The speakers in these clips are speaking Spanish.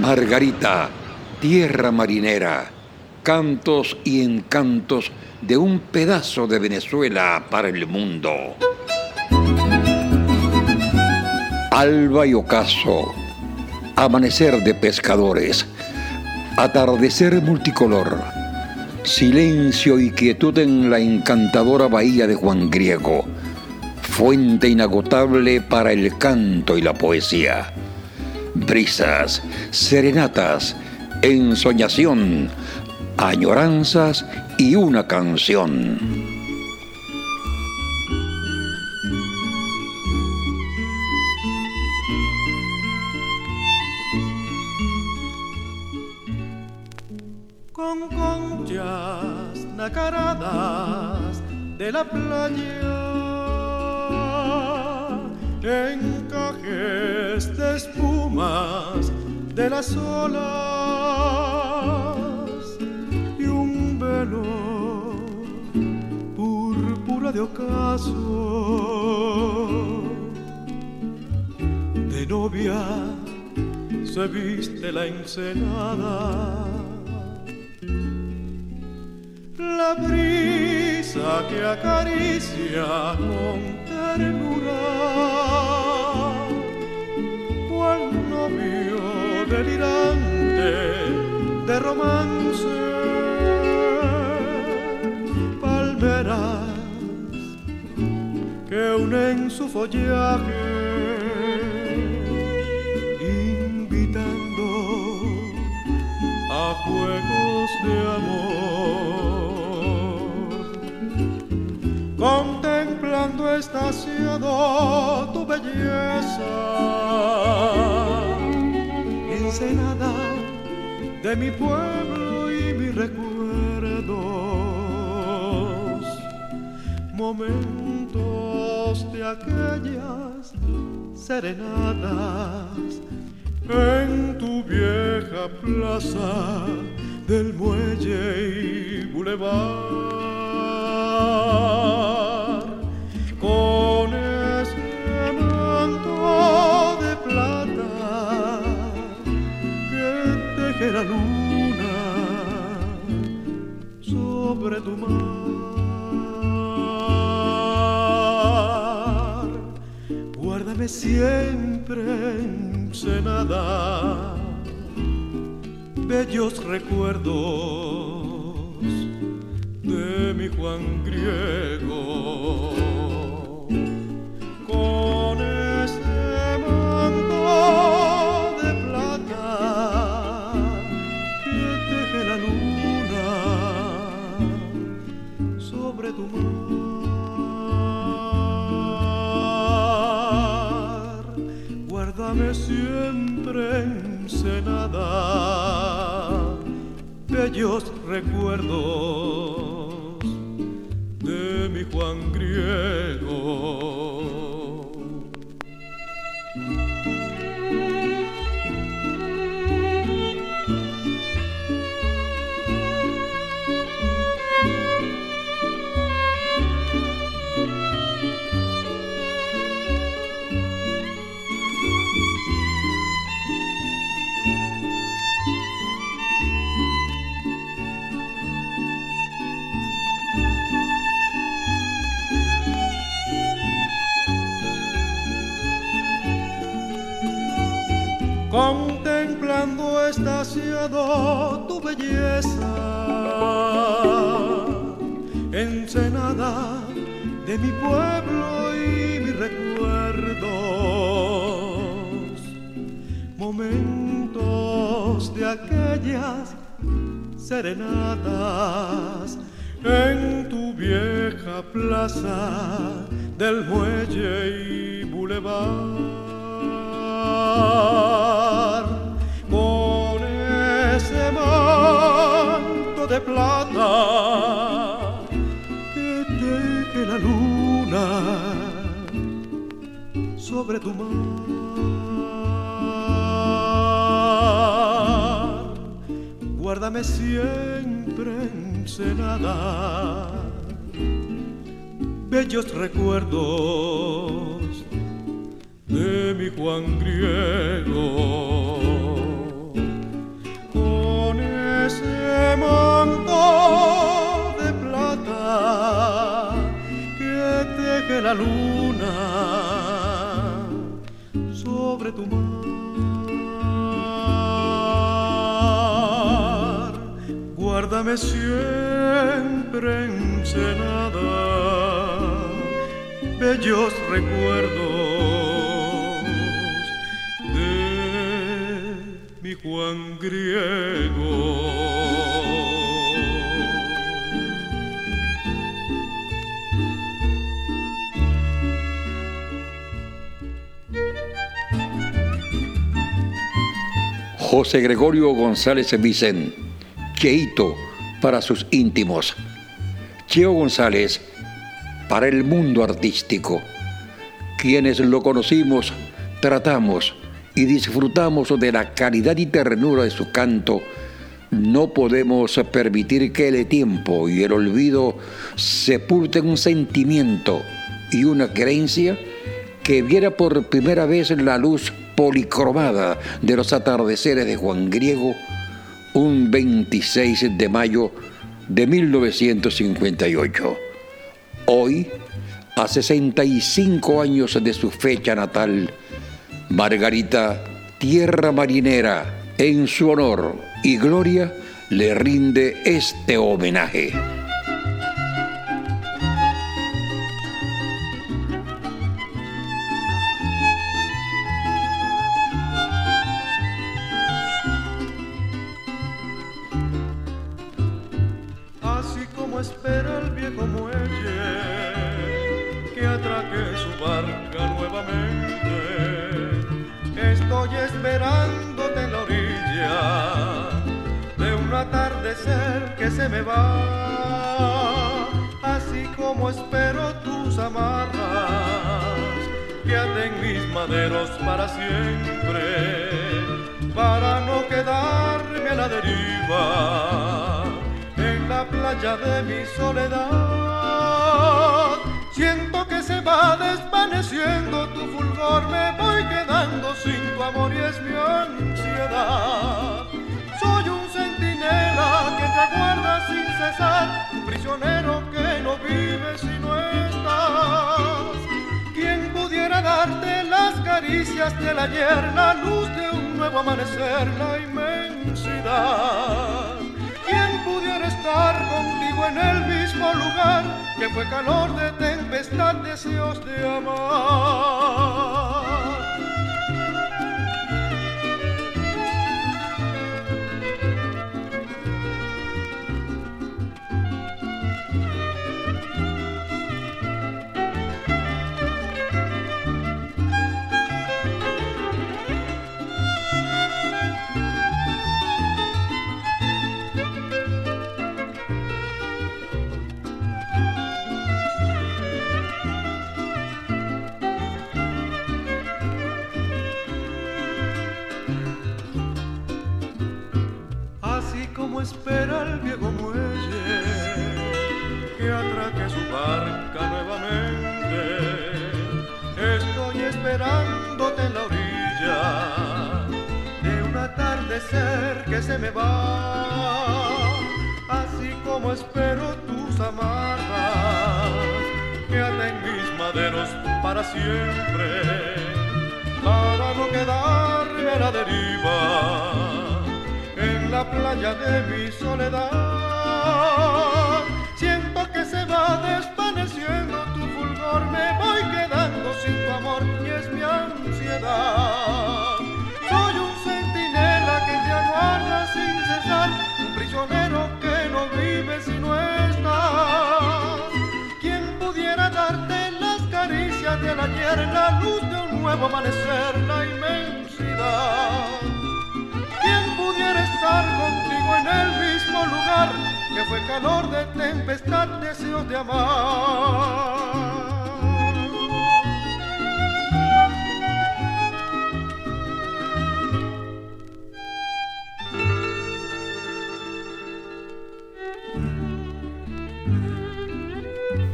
Margarita, tierra marinera, cantos y encantos de un pedazo de Venezuela para el mundo. Alba y ocaso, amanecer de pescadores, atardecer multicolor, silencio y quietud en la encantadora bahía de Juan Griego, fuente inagotable para el canto y la poesía brisas, serenatas, ensoñación, añoranzas y una canción. Con conchas nacaradas de la playa encajes de espumas de las olas y un velo púrpura de ocaso. De novia se viste la ensenada. La brisa que acaricia con ternura delirante de romance, palmeras que unen su follaje, invitando a juegos de amor, contemplando estaciado tu belleza nada de mi pueblo y mis recuerdos, momentos de aquellas serenadas en tu vieja plaza del muelle y bulevar. Luna sobre tu mar. Guárdame siempre ensenada, bellos recuerdos de mi Juan Griego. Siempre ensenada, bellos recuerdos de mi Juan Griego. Estaciado tu belleza, ensenada de mi pueblo y mis recuerdos, momentos de aquellas serenatas en tu vieja plaza del muelle y bulevar plata que deje la luna sobre tu mar. Guárdame siempre ensenada, bellos recuerdos de mi Juan Griego manto de plata que teje la luna sobre tu mar. Guárdame siempre ensenada, bellos recuerdos de mi Juan griego. José Gregorio González Vicen, Cheito para sus íntimos. Cheo González para el mundo artístico. Quienes lo conocimos, tratamos y disfrutamos de la calidad y ternura de su canto, no podemos permitir que el tiempo y el olvido sepulten un sentimiento y una creencia que viera por primera vez la luz policromada de los atardeceres de Juan Griego un 26 de mayo de 1958. Hoy, a 65 años de su fecha natal, Margarita Tierra Marinera, en su honor y gloria, le rinde este homenaje. Del ayer, la luz de un nuevo amanecer, la inmensidad. ¿Quién pudiera estar contigo en el mismo lugar que fue calor de tempestad, deseos de amar? Espera el viejo muelle que atraque su barca nuevamente. Estoy esperándote en la orilla de un atardecer que se me va, así como espero tus amarras que aten mis maderos para siempre, para no quedarme a la deriva la playa de mi soledad. Siento que se va desvaneciendo tu fulgor, me voy quedando sin tu amor y es mi ansiedad. Soy un centinela que te aguarda sin cesar, un prisionero que no vive si no estás. ¿Quién pudiera darte las caricias del ayer, la luz de un nuevo amanecer, la inmensidad? Pudiera estar contigo en el mismo lugar que fue calor de tempestad, deseos de amar.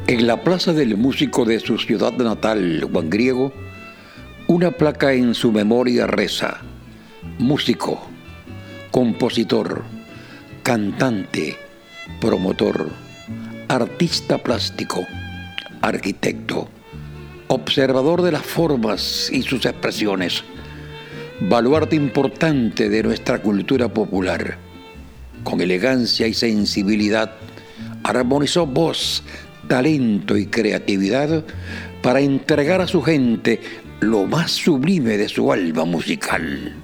En la plaza del músico de su ciudad natal, Juan Griego, una placa en su memoria reza, músico, compositor, cantante, promotor, artista plástico, arquitecto, observador de las formas y sus expresiones, baluarte importante de nuestra cultura popular. Con elegancia y sensibilidad, armonizó voz, talento y creatividad para entregar a su gente lo más sublime de su alma musical.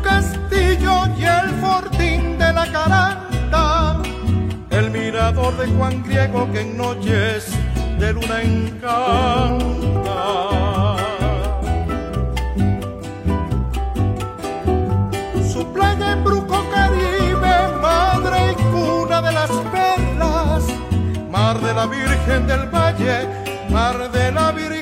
castillo y el fortín de la caranta, el mirador de Juan Griego que en noches de luna encanta. Su playa en Bruco Caribe, madre y cuna de las perlas, mar de la Virgen del Valle, mar de la Virgen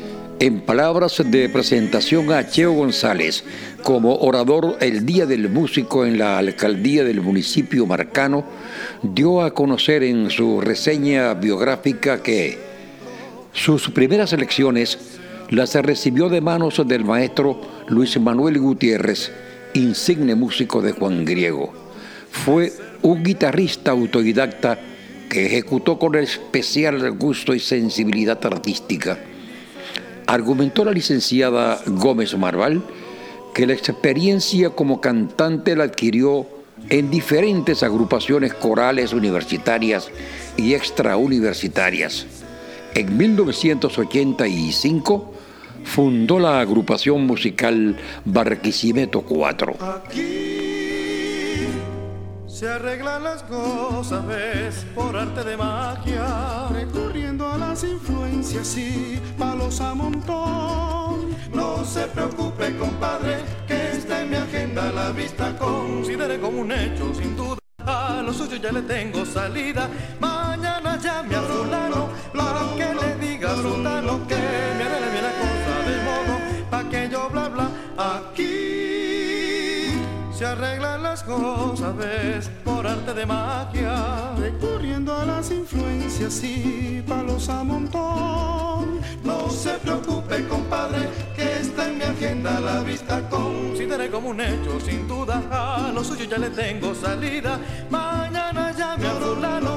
en palabras de presentación a Cheo González como orador el Día del Músico en la alcaldía del municipio Marcano, dio a conocer en su reseña biográfica que sus primeras elecciones las recibió de manos del maestro Luis Manuel Gutiérrez, insigne músico de Juan Griego. Fue un guitarrista autodidacta que ejecutó con especial gusto y sensibilidad artística. Argumentó la licenciada Gómez Marval que la experiencia como cantante la adquirió en diferentes agrupaciones corales universitarias y extrauniversitarias. En 1985 fundó la agrupación musical Barquisimeto 4. Se arreglan las cosas, ves, por arte de magia, recurriendo a las influencias y palos a montón. No se preocupe, compadre, que está en mi agenda la vista, considere como un hecho, sin duda. A lo suyo ya le tengo salida. Mañana llame a fulano para que le diga a sultano que me arregle bien la cosa de modo pa' que yo bla bla. Aquí se arreglan las cosas, ves, por arte de magia, recurriendo a las influencias y palos a montón. No se preocupe, compadre, que está en mi agenda la vista consideré como un hecho, sin duda. A lo suyo ya le tengo salida. Mañana llame a fulano,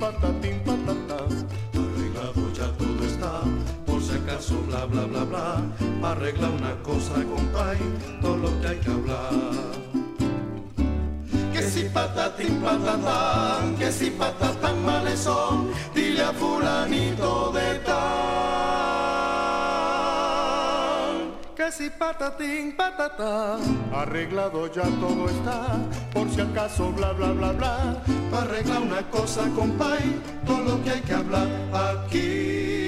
patatín patatán, arreglado ya todo está, por si acaso bla bla bla bla, arregla una cosa compay, todo lo que hay que hablar. Que si patatín patatán, que si patatán males son, dile a fulanito de tal. Si patatín patatán, arreglado ya todo está, por si acaso bla bla bla bla, arregla una cosa compay, todo lo que hay que hablar aquí.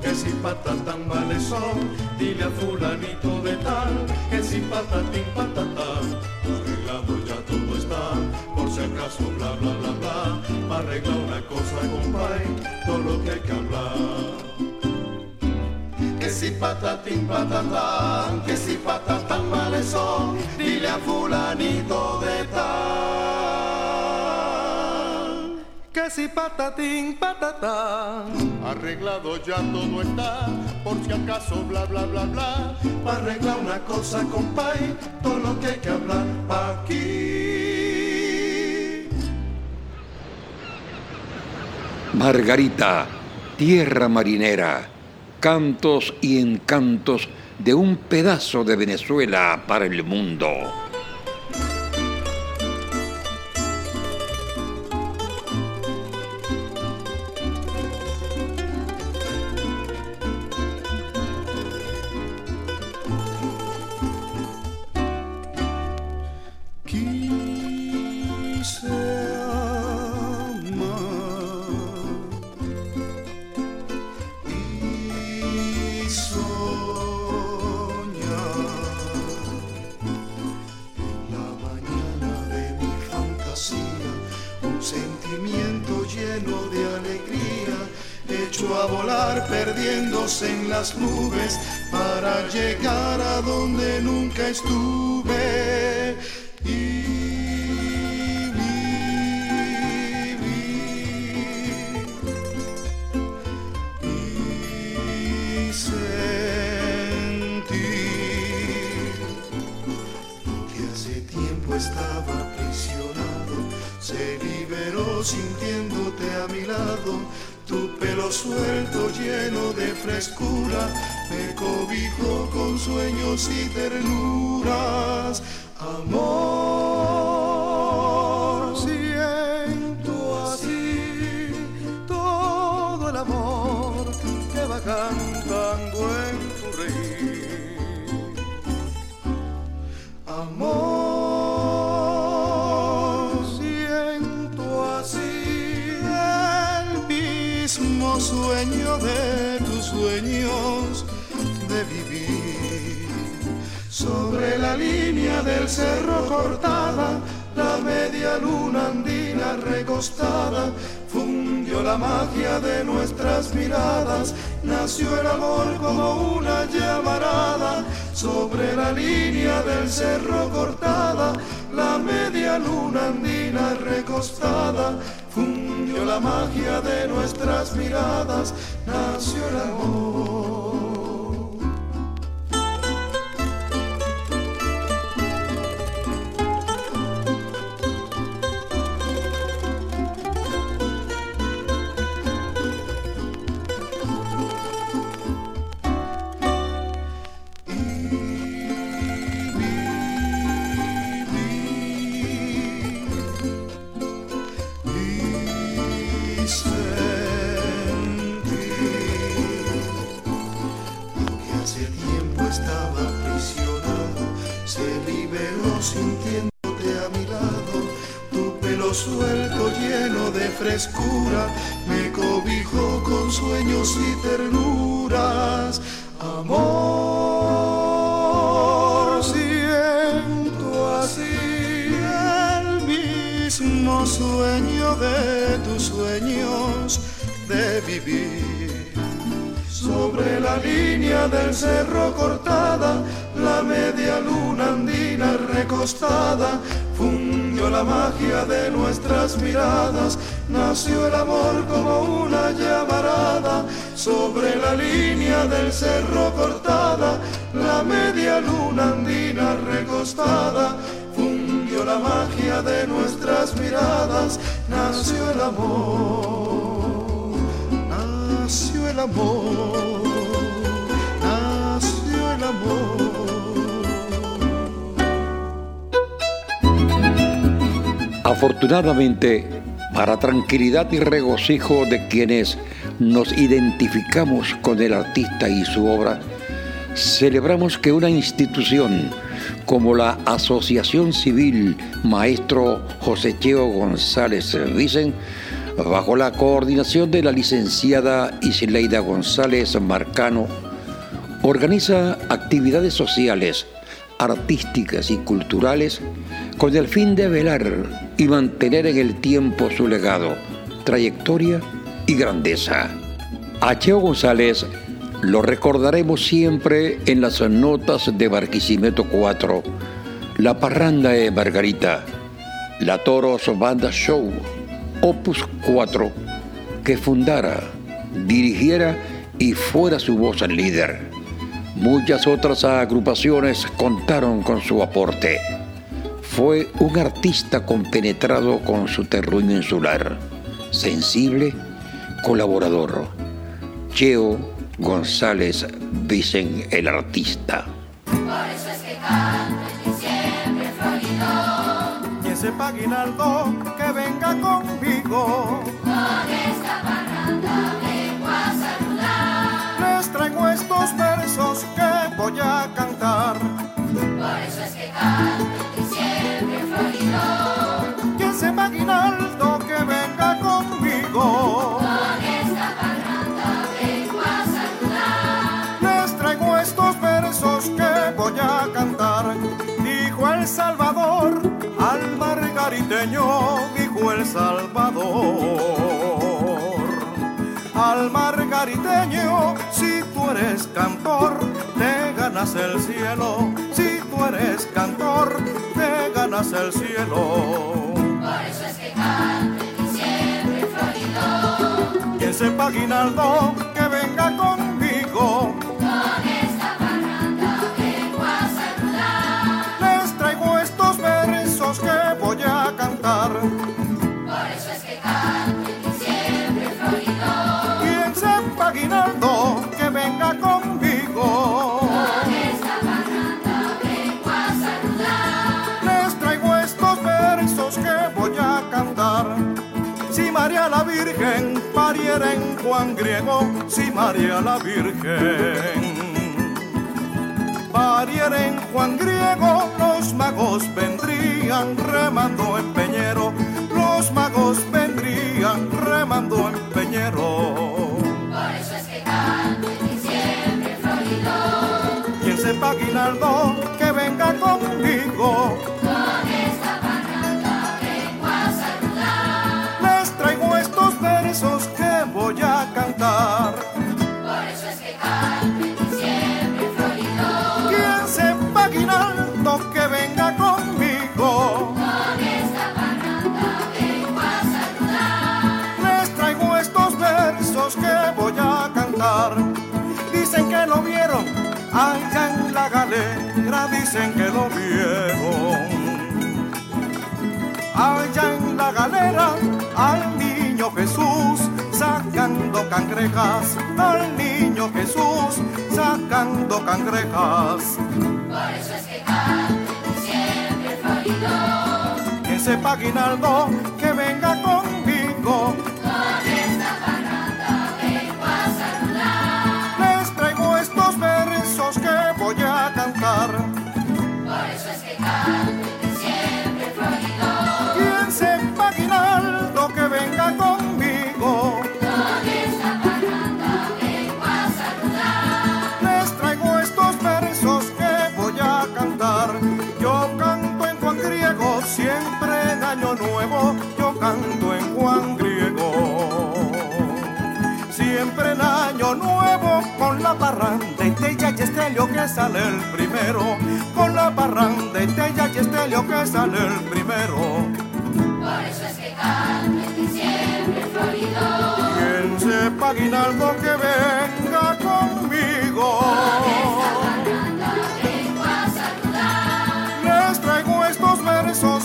Que si patatán vale son, dile a fulanito de tal, que si patatín patatán, arreglado ya todo está, por si acaso bla bla bla bla, arregla una cosa compay, todo lo que hay que hablar. Que si patatín patatán, que si patatán vale son, dile a fulanito de tal. Que si patatín patatán, arreglado ya todo está, por si acaso bla bla bla bla, pa' arreglar una cosa compay, todo lo que hay que hablar pa' aquí. Margarita, tierra marinera, cantos y encantos de un pedazo de Venezuela para el mundo. Suelto lleno de frescura, me cobijó con sueños y ternuras, amor, siento así todo el amor que va la línea del cerro cortada, la media luna andina recostada, fundió la magia de nuestras miradas, nació el amor como una llamarada, sobre la línea del cerro cortada, la media luna andina recostada, fundió la magia de nuestras miradas, nació el amor. Cerro cortada, la media luna andina recostada, fundió la magia de nuestras miradas, nació el amor, nació el amor, nació el amor. Afortunadamente, para tranquilidad y regocijo de quienes nos identificamos con el artista y su obra, celebramos que una institución como la Asociación Civil Maestro José Cheo González Vicen, bajo la coordinación de la licenciada Isileida González Marcano, organiza actividades sociales, artísticas y culturales con el fin de velar y mantener en el tiempo su legado, trayectoria y grandeza. A Cheo González lo recordaremos siempre en las notas de Barquisimeto 4, La Parranda de Margarita, La Toros Banda Show, Opus 4, que fundara, dirigiera y fuera su voz al líder. Muchas otras agrupaciones contaron con su aporte fue un artista compenetrado con su terruño insular, sensible, colaborador. Cheo González Vicen el artista. Por eso es que canto en diciembre florido. Y ese paguinaldo que venga conmigo. Con esta parranda vengo a saludar. Les traigo estos versos que voy a cantar. Salvador al margariteño, dijo el Salvador. Al margariteño, si tú eres cantor, te ganas el cielo. Si tú eres cantor, te ganas el cielo. Por eso es que canto en diciembre florido. Quien sepa aguinaldo, que venga conmigo. Virgen pariera en Juan Griego, si María la Virgen pariera en Juan Griego, los magos vendrían remando en Peñero, los magos vendrían remando en Peñero. Por eso es que canto en diciembre florido. Quien sepa aguinaldo, que venga conmigo. Dicen que lo vieron. Allá en la galera, al niño Jesús sacando cangrejas, al niño Jesús sacando cangrejas. Por eso es que canto en diciembre florido. Quien sepa aguinaldo, que venga conmigo. Con esta parranda vengo a saludar. Les traigo estos versos que voy a cantar. Estelio que sale el primero. Con la parranda y Tella y Estelio que sale el primero. Por eso es que canto en diciembre florido. Quien sepa aguinaldo que venga conmigo. Parranda vengo a saludar. Les traigo estos versos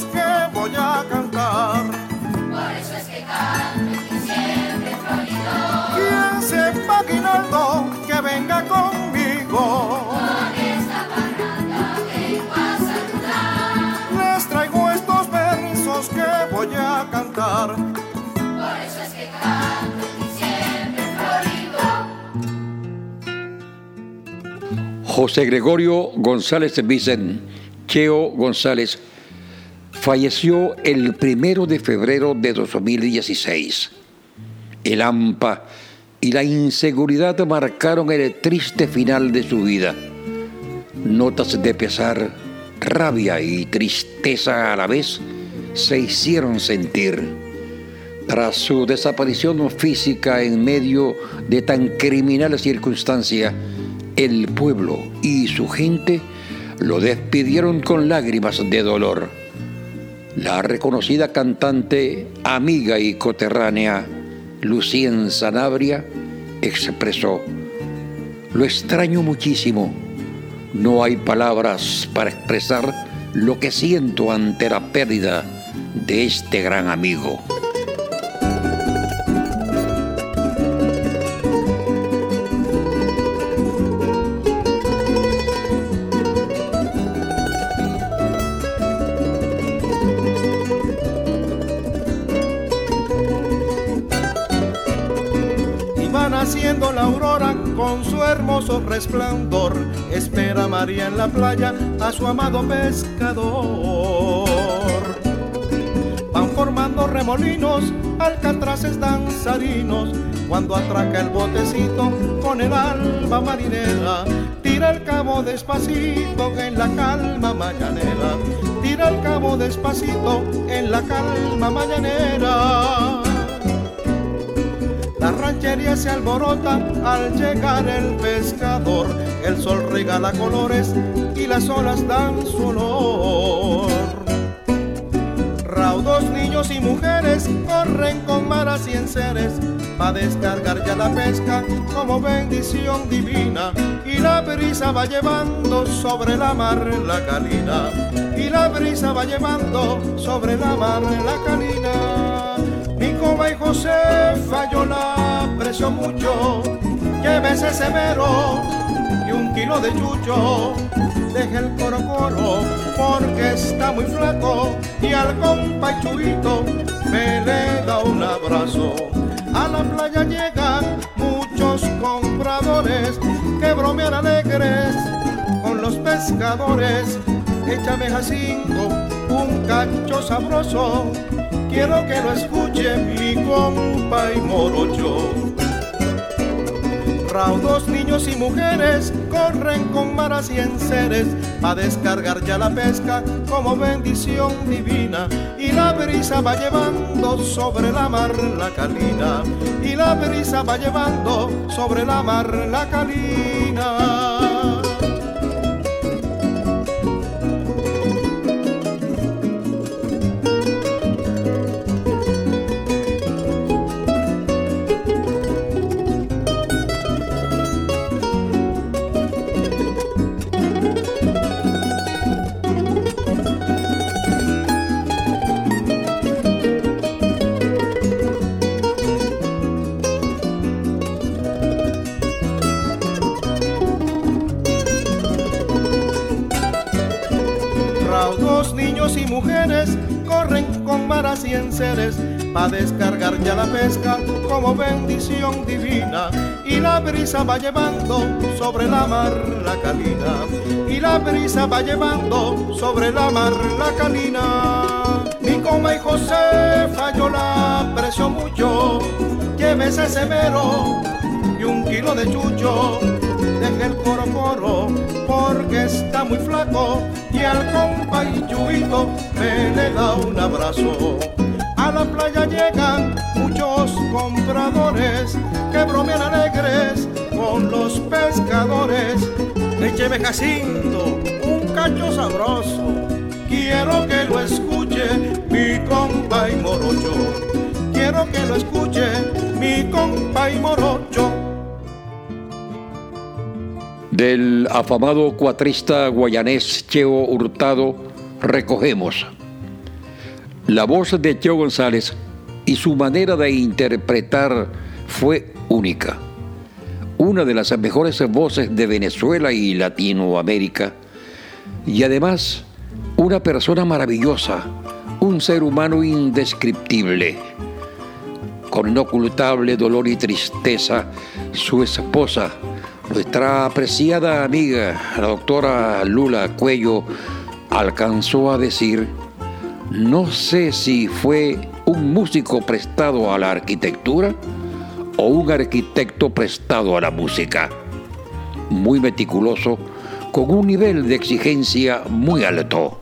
José Gregorio González Vicen, Cheo González, falleció el primero de febrero de 2016. El AMPA y la inseguridad marcaron el triste final de su vida. Notas de pesar, rabia y tristeza a la vez se hicieron sentir. Tras su desaparición física en medio de tan criminal circunstancia, el pueblo y su gente lo despidieron con lágrimas de dolor. La reconocida cantante, amiga y coterránea Lucien Sanabria expresó, lo extraño muchísimo, no hay palabras para expresar lo que siento ante la pérdida de este gran amigo. La aurora con su hermoso resplandor. Espera María en la playa a su amado pescador. Van formando remolinos, alcatraces danzarinos. Cuando atraca el botecito con el alba marinera, tira el cabo despacito en la calma mañanera. Tira el cabo despacito en la calma mañanera. Ranchería se alborota al llegar el pescador. El sol regala colores y las olas dan su olor. Raudos niños y mujeres corren con maras y enseres pa' descargar ya la pesca como bendición divina. Y la brisa va llevando sobre la mar la calina. Y la brisa va llevando sobre la mar la calina. Mi coma y Josefa yo aprecio mucho. Llévese severo y un kilo de chucho. Deje el coro coro porque está muy flaco y al compa Chuito me le da un abrazo. A la playa llegan muchos compradores que bromean alegres con los pescadores. Échame jacinto, un cacho sabroso. Quiero que lo escuche mi compa y morocho. Raudos niños y mujeres corren con maras y enseres a descargar ya la pesca como bendición divina y la brisa va llevando sobre la mar la calina y la brisa va llevando sobre la mar la calina. Corren con maras y enseres para descargar ya la pesca como bendición divina. Y la brisa va llevando sobre la mar la calina y la brisa va llevando sobre la mar la calina mi coma y José falló la aprecio mucho. Llévese ese mero y un kilo de chucho el coro coro porque está muy flaco y al compa y me le da un abrazo. A la playa llegan muchos compradores que bromean alegres con los pescadores. Écheme Jacinto, un cacho sabroso. Quiero que lo escuche mi compa y morocho. Quiero que lo escuche mi compa y morocho del afamado cuatrista guayanés Cheo Hurtado recogemos la voz de Cheo González y su manera de interpretar fue única. Una de las mejores voces de Venezuela y Latinoamérica y además una persona maravillosa, un ser humano indescriptible. Con inocultable dolor y tristeza, su esposa, nuestra apreciada amiga, la doctora Lula Cuello, alcanzó a decir, no sé si fue un músico prestado a la arquitectura o un arquitecto prestado a la música. Muy meticuloso, con un nivel de exigencia muy alto.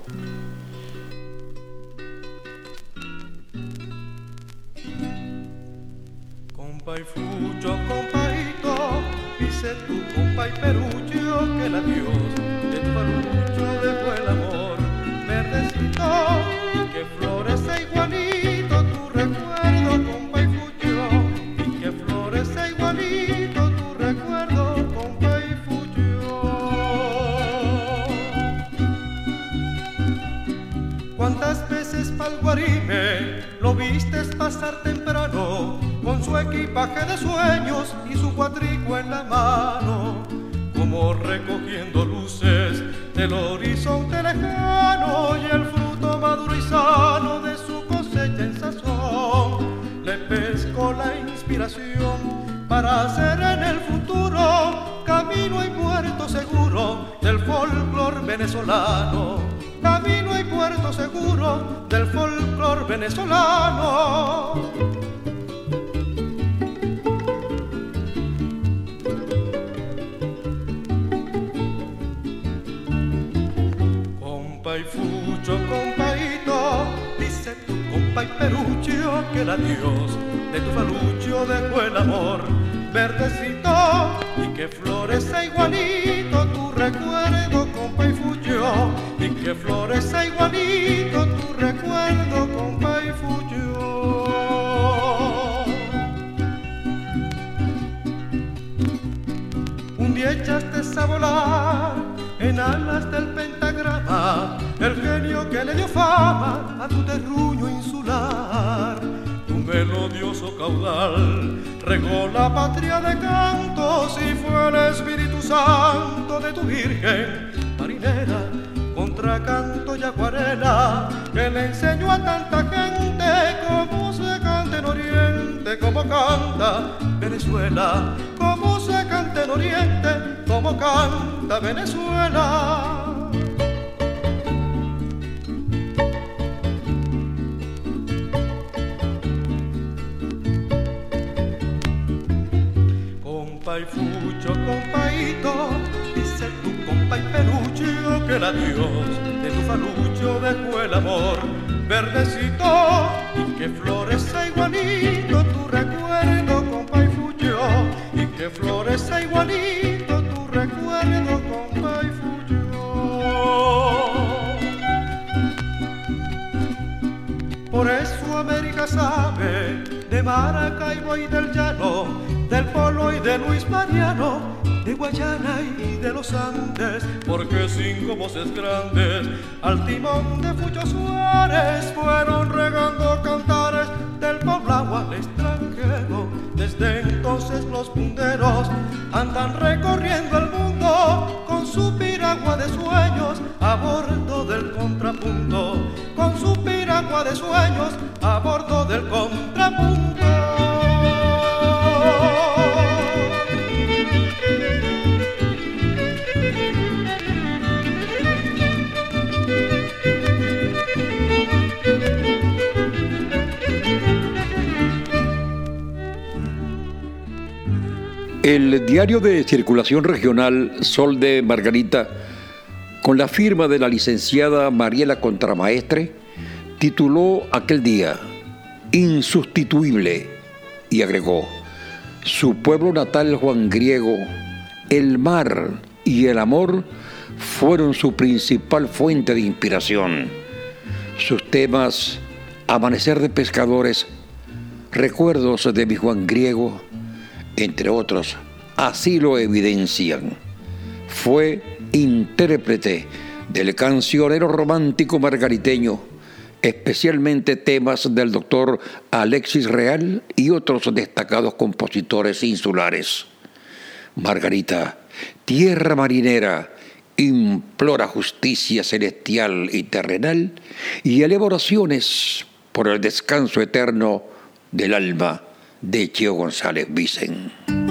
Pasar temprano con su equipaje de sueños y su cuatrico en la mano, como recogiendo luces del horizonte lejano y el fruto maduro y sano de su cosecha en sazón. Le pesco la inspiración para hacer en el futuro camino y puerto seguro del folclor venezolano camino y puerto seguro del folclor venezolano. Compa y fucho, compaito, dice tu compa y perucho que la Dios de tu falucho dejó el amor verdecito y que florece igualito tu recuerdo, compa y fucho y que florece igualito tu recuerdo, compa y fuyo. Un día echaste a volar en alas del pentagrama, el genio que le dio fama a tu terruño insular. Tu melodioso caudal regó la patria de cantos y fue el Espíritu Santo de tu Virgen canto y acuarela que le enseñó a tanta gente cómo se canta en Oriente, cómo canta Venezuela, cómo se canta en Oriente, cómo canta Venezuela. Compa y fucho, compaito, que la Dios falucho dejó el amor verdecito y que florece igualito tu recuerdo, compa y fuyo, y que florece igualito tu recuerdo, compa y fuyo. Por eso América sabe de Maracaibo y del Llano, del Polo y de Luis Mariano de Guayana y de los Andes, porque cinco voces grandes al timón de Fucho Suárez fueron regando cantares del poblado al extranjero. Desde entonces los punteros andan recorriendo el mundo con su piragua de sueños a bordo del contrapunto fuga de sueños a bordo del contrapunto. El diario de circulación regional Sol de Margarita, con la firma de la licenciada Mariela Contramaestre, tituló aquel día Insustituible y agregó, su pueblo natal Juan Griego, el mar y el amor fueron su principal fuente de inspiración. Sus temas, Amanecer de Pescadores, Recuerdos de mi Juan Griego, entre otros, así lo evidencian. Fue intérprete del cancionero romántico margariteño, especialmente temas del doctor Alexis Real y otros destacados compositores insulares. Margarita, tierra marinera, implora justicia celestial y terrenal y eleva oraciones por el descanso eterno del alma de Chio González Vicen.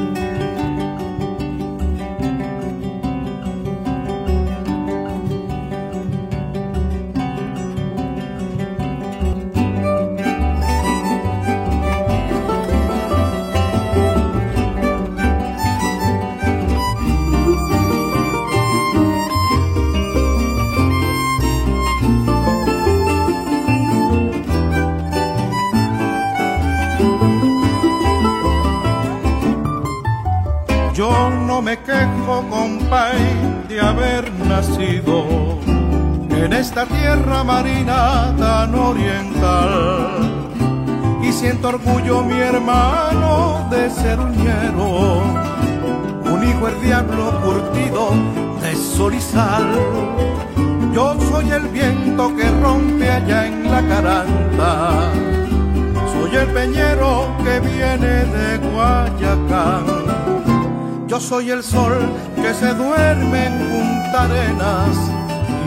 Soy el sol que se duerme en Punta Arenas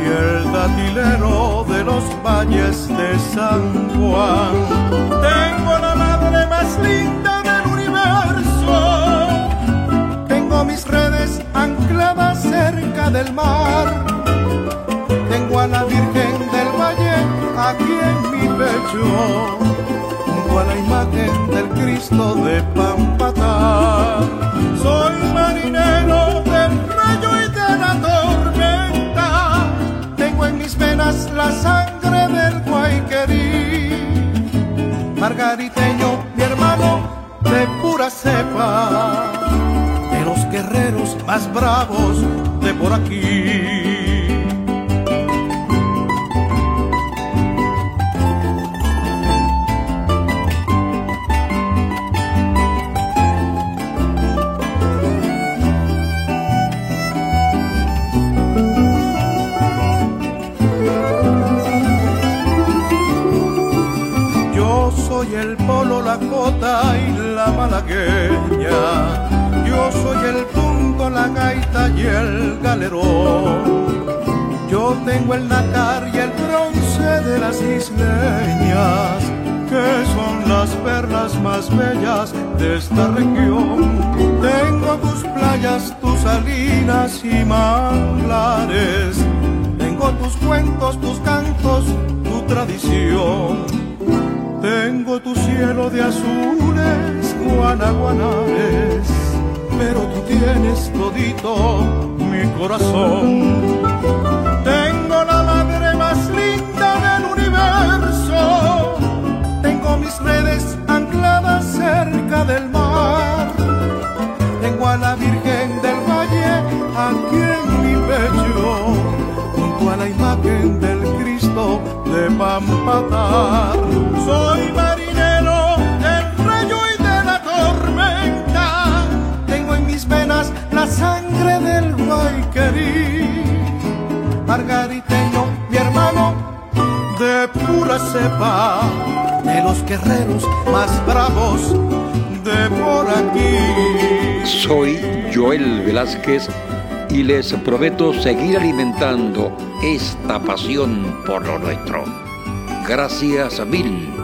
y el datilero de los valles de San Juan. Tengo la madre más linda del universo. Tengo mis redes ancladas cerca del mar. Tengo a la Virgen del Valle aquí en mi pecho junto a la imagen del Cristo de Pampatá. Del rayo y de la tormenta. Tengo en mis venas la sangre del Guayquerí. Margariteño, mi hermano, de pura cepa. De los guerreros más bravos de por aquí. Cota y la malagueña. Yo soy el punto, la gaita y el galerón. Yo tengo el nácar y el bronce de las isleñas, que son las perlas más bellas de esta región. Tengo tus playas, tus salinas y manglares. Tengo tus cuentos, tus cantos, tu tradición. Tengo tu cielo de azules, guanaguanares, pero tú tienes todito mi corazón. Tengo la madre más linda del universo, tengo mis redes ancladas cerca del mar. Tengo a la Virgen del Valle aquí Soy marinero del rayo y de la tormenta. Tengo en mis venas la sangre del Guayquerí. Margariteño, mi hermano, de pura cepa, de los guerreros más bravos de por aquí. Soy Joel Velázquez y les prometo seguir alimentando esta pasión por lo nuestro. Gracias mil.